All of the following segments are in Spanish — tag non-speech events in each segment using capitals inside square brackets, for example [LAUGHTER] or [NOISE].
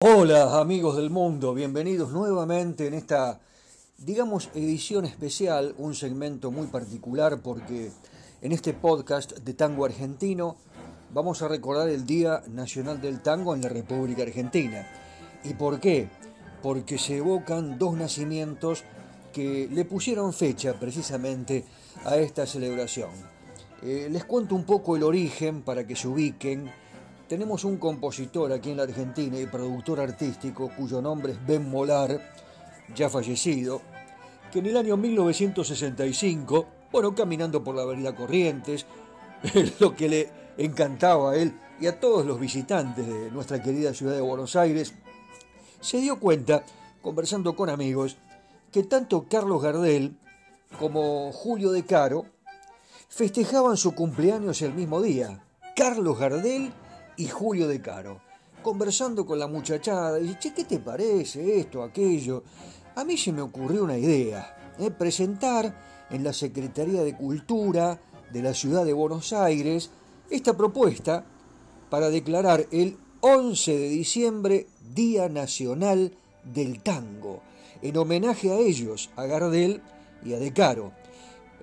Hola amigos del mundo, bienvenidos nuevamente en esta, digamos, edición especial, un segmento muy particular porque en este podcast de tango argentino vamos a recordar el Día Nacional del Tango en la República Argentina. ¿Y por qué? Porque se evocan dos nacimientos que le pusieron fecha precisamente a esta celebración. Eh, les cuento un poco el origen para que se ubiquen tenemos un compositor aquí en la Argentina y productor artístico cuyo nombre es Ben Molar, ya fallecido, que en el año 1965, bueno, caminando por la avenida Corrientes, [LAUGHS] lo que le encantaba a él y a todos los visitantes de nuestra querida ciudad de Buenos Aires, se dio cuenta, conversando con amigos, que tanto Carlos Gardel como Julio De Caro festejaban su cumpleaños el mismo día. Carlos Gardel y Julio de Caro, conversando con la muchachada, y che, ¿qué te parece esto, aquello? A mí se me ocurrió una idea, ¿eh? presentar en la Secretaría de Cultura de la Ciudad de Buenos Aires esta propuesta para declarar el 11 de diciembre Día Nacional del Tango, en homenaje a ellos, a Gardel y a De Caro.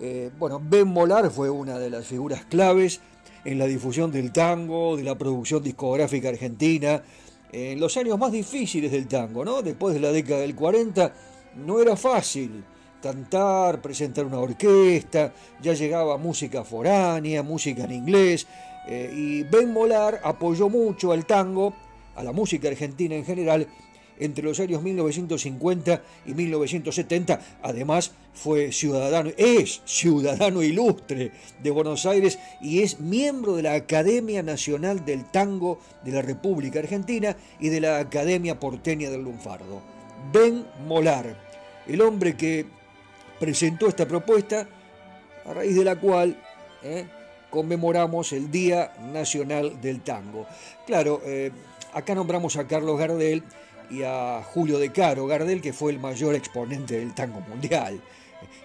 Eh, bueno, Ben Molar fue una de las figuras claves en la difusión del tango, de la producción discográfica argentina, en los años más difíciles del tango, ¿no? Después de la década del 40 no era fácil cantar, presentar una orquesta, ya llegaba música foránea, música en inglés, eh, y Ben Molar apoyó mucho al tango, a la música argentina en general, entre los años 1950 y 1970. Además, fue ciudadano, es ciudadano ilustre de Buenos Aires y es miembro de la Academia Nacional del Tango de la República Argentina y de la Academia Porteña del Lunfardo. Ben Molar, el hombre que presentó esta propuesta, a raíz de la cual eh, conmemoramos el Día Nacional del Tango. Claro, eh, acá nombramos a Carlos Gardel, y a Julio De Caro Gardel, que fue el mayor exponente del tango mundial.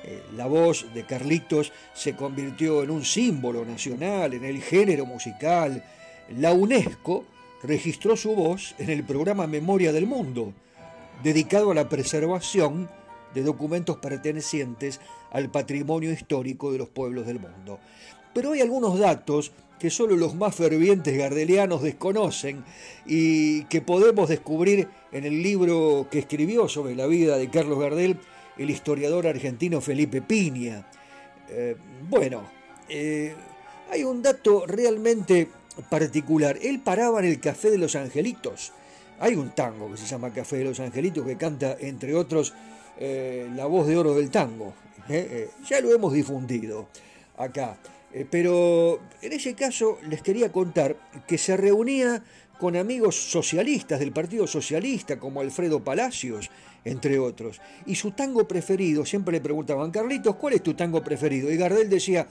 Eh, la voz de Carlitos se convirtió en un símbolo nacional, en el género musical. La UNESCO registró su voz en el programa Memoria del Mundo, dedicado a la preservación de documentos pertenecientes al patrimonio histórico de los pueblos del mundo. Pero hay algunos datos que solo los más fervientes gardelianos desconocen y que podemos descubrir en el libro que escribió sobre la vida de Carlos Gardel el historiador argentino Felipe Piña. Eh, bueno, eh, hay un dato realmente particular. Él paraba en el Café de los Angelitos. Hay un tango que se llama Café de los Angelitos que canta, entre otros, eh, la voz de oro del tango. ya lo hemos difundido acá. Eh, pero en ese caso les quería contar que se reunía con amigos socialistas del Partido Socialista, como Alfredo Palacios, entre otros. Y su tango preferido, siempre le preguntaban, Carlitos, ¿cuál es tu tango preferido? Y Gardel decía,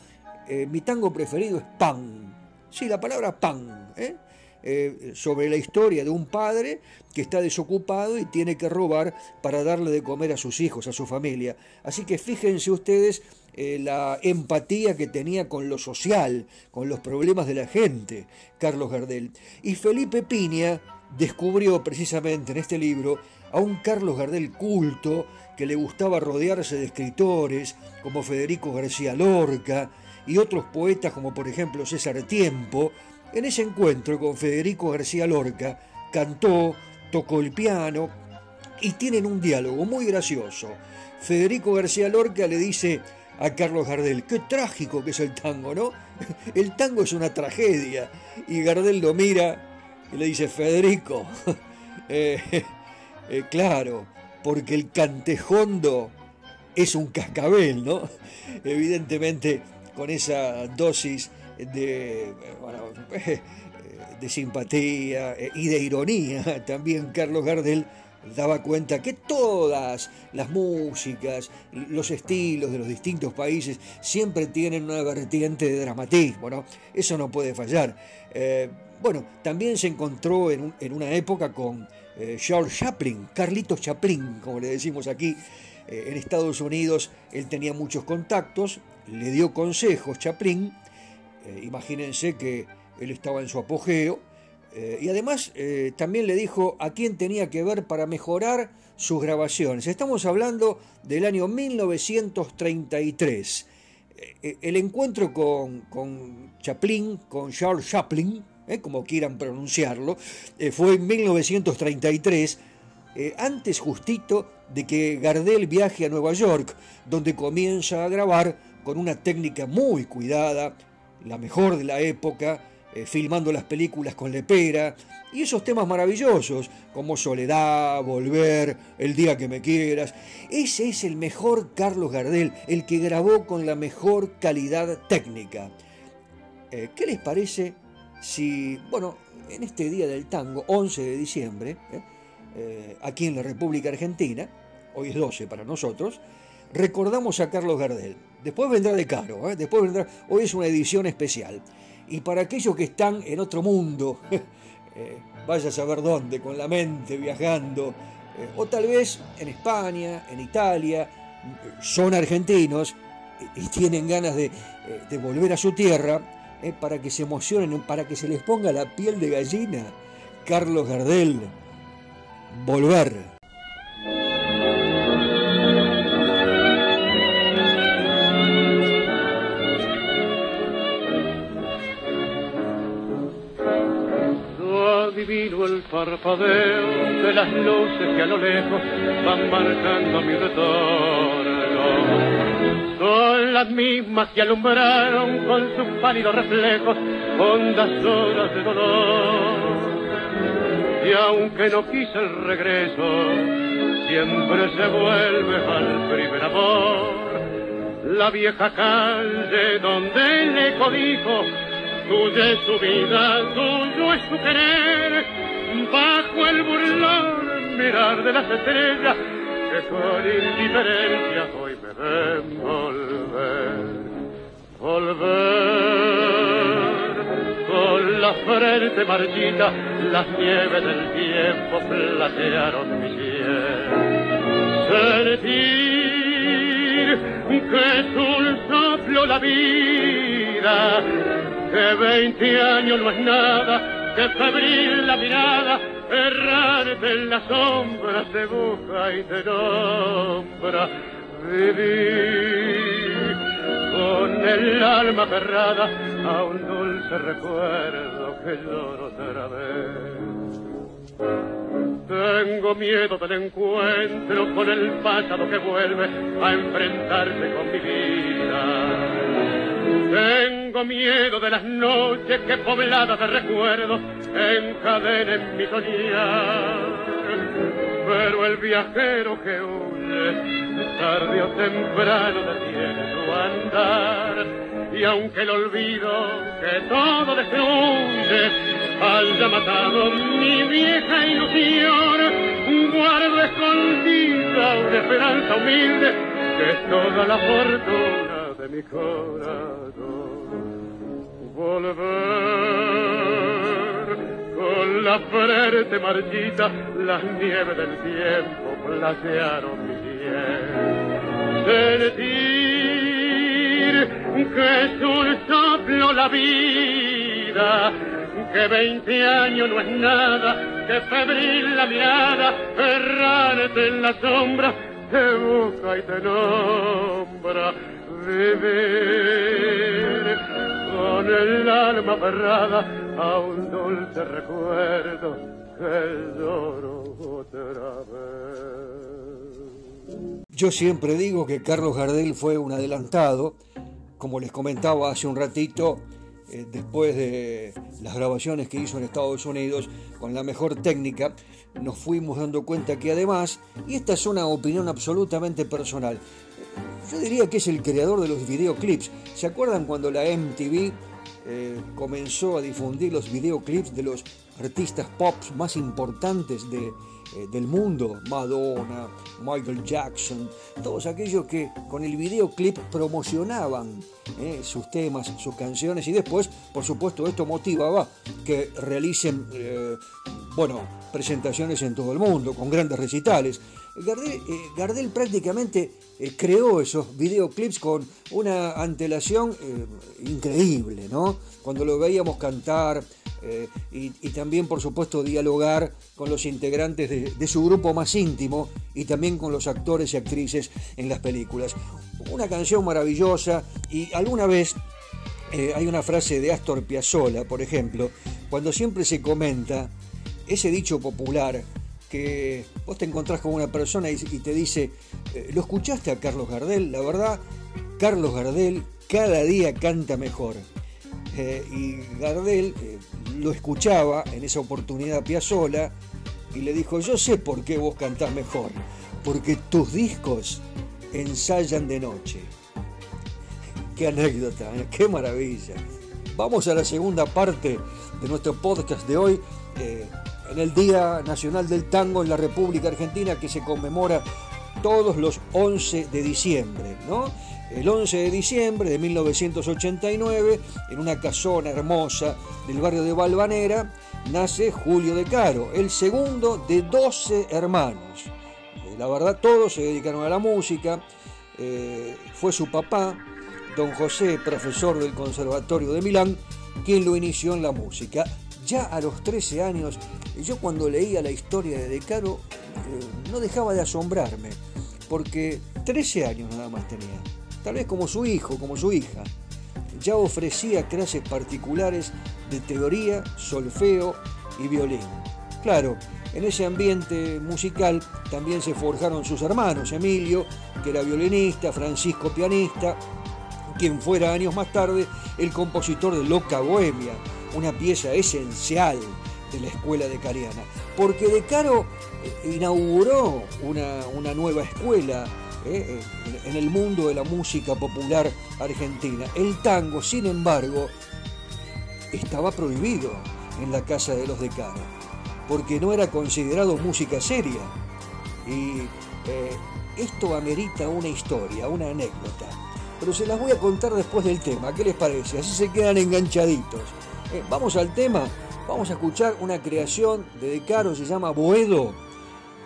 eh, mi tango preferido es pan. Sí, la palabra pan. ¿eh? Eh, sobre la historia de un padre que está desocupado y tiene que robar para darle de comer a sus hijos, a su familia. Así que fíjense ustedes eh, la empatía que tenía con lo social, con los problemas de la gente, Carlos Gardel. Y Felipe Piña descubrió precisamente en este libro a un Carlos Gardel culto que le gustaba rodearse de escritores como Federico García Lorca y otros poetas como por ejemplo César Tiempo, en ese encuentro con Federico García Lorca, cantó, tocó el piano y tienen un diálogo muy gracioso. Federico García Lorca le dice a Carlos Gardel, qué trágico que es el tango, ¿no? [LAUGHS] El tango es una tragedia. Y Gardel lo mira y le dice, Federico, [LAUGHS] eh, [LAUGHS] eh, claro, porque el cantejondo es un cascabel, ¿no? Evidentemente con esa dosis de, de simpatía eh, y de ironía. También Carlos Gardel daba cuenta que todas las músicas, los estilos de los distintos países siempre tienen una vertiente de dramatismo, ¿no? Eso no puede fallar. Eh, bueno, también se encontró en, una época con eh, George Chaplin, Carlitos Chaplin, como le decimos aquí, en Estados Unidos. Él tenía muchos contactos, le dio consejos Chaplin eh, imagínense que él estaba en su apogeo, Eh, y además eh, también le dijo a quién tenía que ver para mejorar sus grabaciones. Estamos hablando del año 1933. Eh, el encuentro con, con, Chaplin, con Charles Chaplin, como quieran pronunciarlo, fue en 1933, antes justito de que Gardel viaje a Nueva York, donde comienza a grabar con una técnica muy cuidada, la mejor de la época, eh, filmando las películas con lepera, y esos temas maravillosos como Soledad, Volver, El día que me quieras. Ese es el mejor Carlos Gardel, el que grabó con la mejor calidad técnica. Eh, ¿Qué les parece si, bueno, en este día del tango, 11 de diciembre, eh, aquí en la República Argentina, hoy es 12 para nosotros, recordamos a Carlos Gardel. Después vendrá de caro, después hoy es una edición especial. Y para aquellos que están en otro mundo, [LAUGHS] eh, vaya a saber dónde, con la mente viajando, eh, o tal vez en España, en Italia, son argentinos y tienen ganas de, eh, de volver a su tierra, para que se emocionen, para que se les ponga la piel de gallina. Carlos Gardel, volver. Parpadeo de las luces que a lo lejos van marcando mi retorno. Son las mismas que alumbraron con sus pálidos reflejos hondas horas de dolor. Y aunque no quise el regreso, siempre se vuelve al primer amor. La vieja calle donde le codijo Tuya es su vida, tuyo es su querer, bajo el burlón mirar de las estrellas que con indiferencia hoy me ven volver, volver. Con la frente marchita, las nieves del tiempo platearon mi cielo. Sentir que es un soplo la vida que veinte años no es nada, que febril la mirada, errarte en la sombra se busca y te nombra. Vivir con el alma cerrada a un dulce recuerdo que lloro otra vez. Tengo miedo del encuentro con el pasado que vuelve a enfrentarse con mi vida tengo miedo de las noches que pobladas de recuerdos encadenen mi soñar. Pero el viajero que huye, tarde o temprano detiene su andar. Y aunque el olvido que todo destruye haya matado mi vieja ilusión, guardo escondida una esperanza humilde que es toda la fortuna de mi corazón. Volver con la frente marchita, las nieves del tiempo platearon mi piel. Sentir que es un soplo la vida, que veinte años no es nada, que febril la mirada, errarte en la sombra, te busca y te nombra vivir con el alma aferrada a un dulce recuerdo que lloro otra vez. Yo siempre digo que Carlos Gardel fue un adelantado, como les comentaba hace un ratito, eh, después de las grabaciones que hizo en Estados Unidos con la mejor técnica, nos fuimos dando cuenta que además, y esta es una opinión absolutamente personal, yo diría que es el creador de los videoclips. ¿Se acuerdan cuando la MTV eh, comenzó a difundir los videoclips de los artistas pop más importantes eh, del mundo, Madonna, Michael Jackson, todos aquellos que con el videoclip promocionaban eh, sus temas, sus canciones y después, por supuesto, esto motivaba que realicen, bueno, presentaciones en todo el mundo, con grandes recitales. Gardel, Gardel prácticamente creó esos videoclips con una antelación increíble, ¿no? Cuando lo veíamos cantar eh, y, también, por supuesto, dialogar con los integrantes de, su grupo más íntimo y también con los actores y actrices en las películas. Una canción maravillosa y alguna vez eh, hay una frase de Astor Piazzolla, por ejemplo, cuando siempre se comenta ese dicho popular que vos te encontrás con una persona y, te dice, eh, ¿lo escuchaste a Carlos Gardel? La verdad, Carlos Gardel cada día canta mejor. Eh, y Gardel eh, lo escuchaba en esa oportunidad Piazzola y le dijo, yo sé por qué vos cantás mejor, porque tus discos ensayan de noche. Qué anécdota, qué maravilla. Vamos a la segunda parte de nuestro podcast de hoy, en el Día Nacional del Tango en la República Argentina, que se conmemora todos los 11 de diciembre, ¿no? El 11 de diciembre de 1989, en una casona hermosa del barrio de Valvanera, nace Julio de Caro, el segundo de 12 hermanos. Eh, la verdad, todos se dedicaron a la música. Eh, fue su papá, don José, profesor del Conservatorio de Milán, quien lo inició en la música. Ya a los 13 años, yo cuando leía la historia de De Caro, eh, no dejaba de asombrarme, porque 13 años nada más tenía tal vez como su hijo, como su hija. Ya ofrecía clases particulares de teoría, solfeo y violín. Claro, en ese ambiente musical también se forjaron sus hermanos, Emilio, que era violinista, Francisco pianista, quien fuera años más tarde el compositor de Loca Bohemia, una pieza esencial de la escuela de Cariana, porque De Caro eh, inauguró una, una nueva escuela eh, en el mundo de la música popular argentina. El tango, sin embargo, estaba prohibido en la casa de los decanos, porque no era considerado música seria. Y eh, esto amerita una historia, una anécdota. Pero se las voy a contar después del tema. ¿Qué les parece? Así se quedan enganchaditos. Eh, vamos al tema. Vamos a escuchar una creación de Decaro, se llama Boedo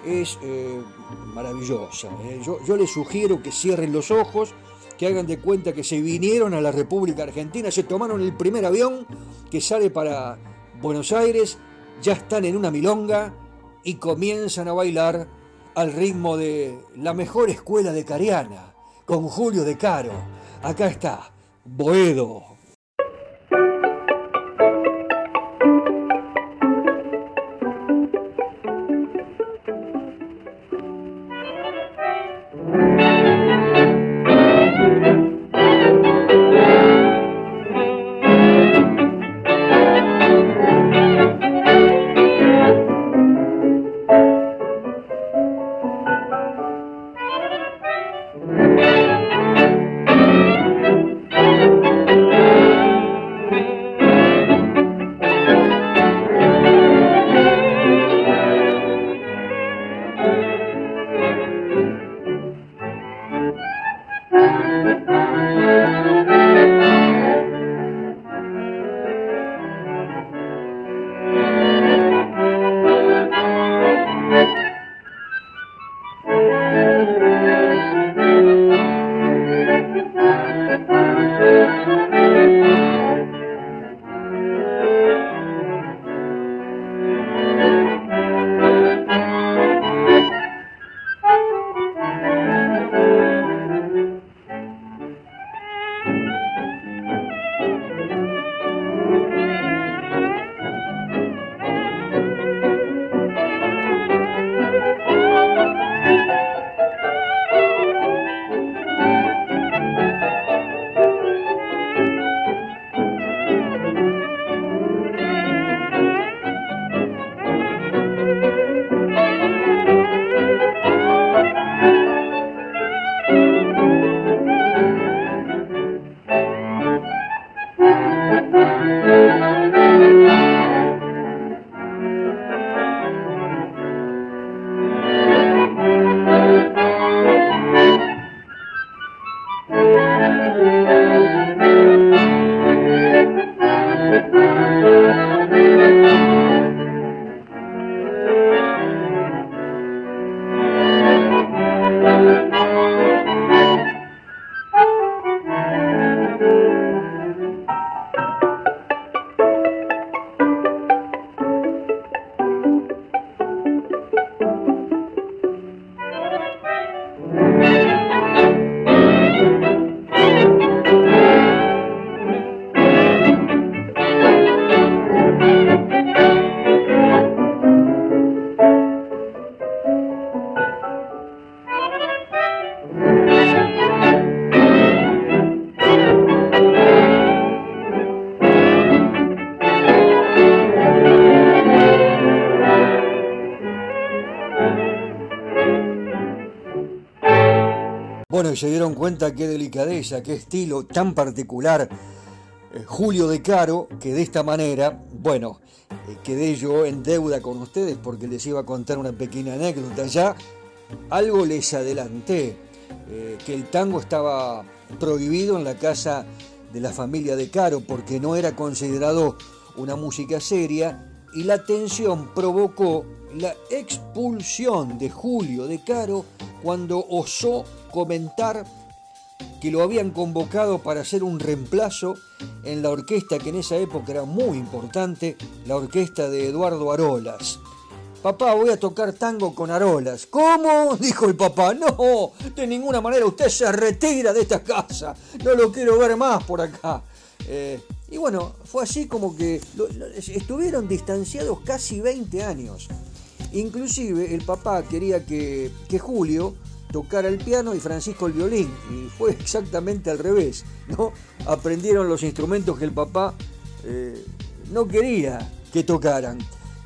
es eh, maravillosa. ¿eh? Yo, les sugiero que cierren los ojos, que hagan de cuenta que se vinieron a la República Argentina, se tomaron el primer avión que sale para Buenos Aires, ya están en una milonga y comienzan a bailar al ritmo de la mejor escuela de Cariana, con Julio de Caro. Acá está, Boedo. Bueno, y se dieron cuenta qué delicadeza, qué estilo tan particular eh, Julio de Caro, que de esta manera, bueno, eh, quedé yo en deuda con ustedes porque les iba a contar una pequeña anécdota. Ya algo les adelanté, eh, que el tango estaba prohibido en la casa de la familia de Caro porque no era considerado una música seria y la tensión provocó la expulsión de Julio de Caro cuando osó comentar que lo habían convocado para hacer un reemplazo en la orquesta que en esa época era muy importante, la orquesta de Eduardo Arolas. Papá, voy a tocar tango con Arolas. ¿Cómo? [LAUGHS] Dijo el papá. No, de ninguna manera usted se retira de esta casa. No lo quiero ver más por acá. Eh, y bueno, fue así como que estuvieron distanciados casi 20 años. Inclusive el papá quería que, Julio tocara el piano y Francisco el violín. Y fue [LAUGHS] exactamente al revés. ¿no? Aprendieron los instrumentos que el papá eh, no quería que tocaran.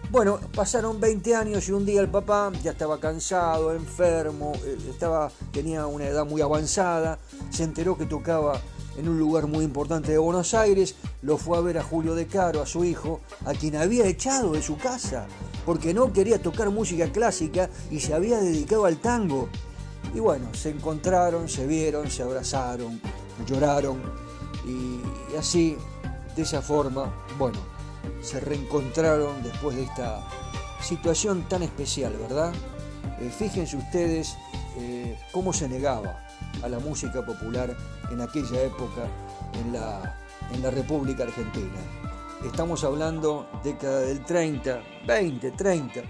Bueno, pasaron 20 años y un día el papá ya estaba cansado, enfermo, eh, estaba, tenía una edad muy avanzada, se enteró que tocaba en un lugar muy importante de Buenos Aires, lo fue a ver a Julio De Caro, a su hijo, a quien había echado de su casa, porque no quería tocar música clásica y se había dedicado al tango. Y bueno, se encontraron, se vieron, se abrazaron, lloraron y, así, de esa forma, bueno, se reencontraron después de esta situación tan especial, ¿verdad? Eh, fíjense ustedes eh, cómo se negaba a la música popular en aquella época en la, en la República Argentina. Estamos hablando década del 30, 20, 30.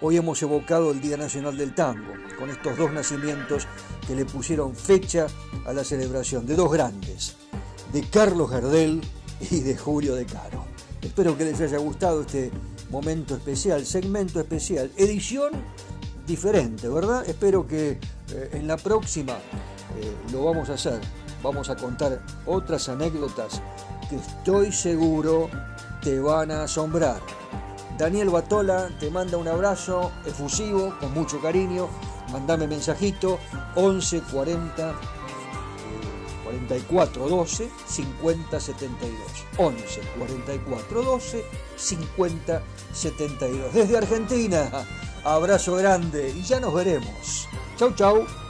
Hoy hemos evocado el Día Nacional del Tango, con estos dos nacimientos que le pusieron fecha a la celebración de dos grandes, de Carlos Gardel y de Julio de Caro. Espero que les haya gustado este momento especial, segmento especial, edición diferente, ¿verdad? Espero que eh, en la próxima eh, lo vamos a hacer. Vamos a contar otras anécdotas que estoy seguro te van a asombrar. Daniel Batola te manda un abrazo efusivo, con mucho cariño. Mandame mensajito 11 40 44 12 50 72. 11 44 12 50 72. Desde Argentina, abrazo grande y ya nos veremos. Chau, chau.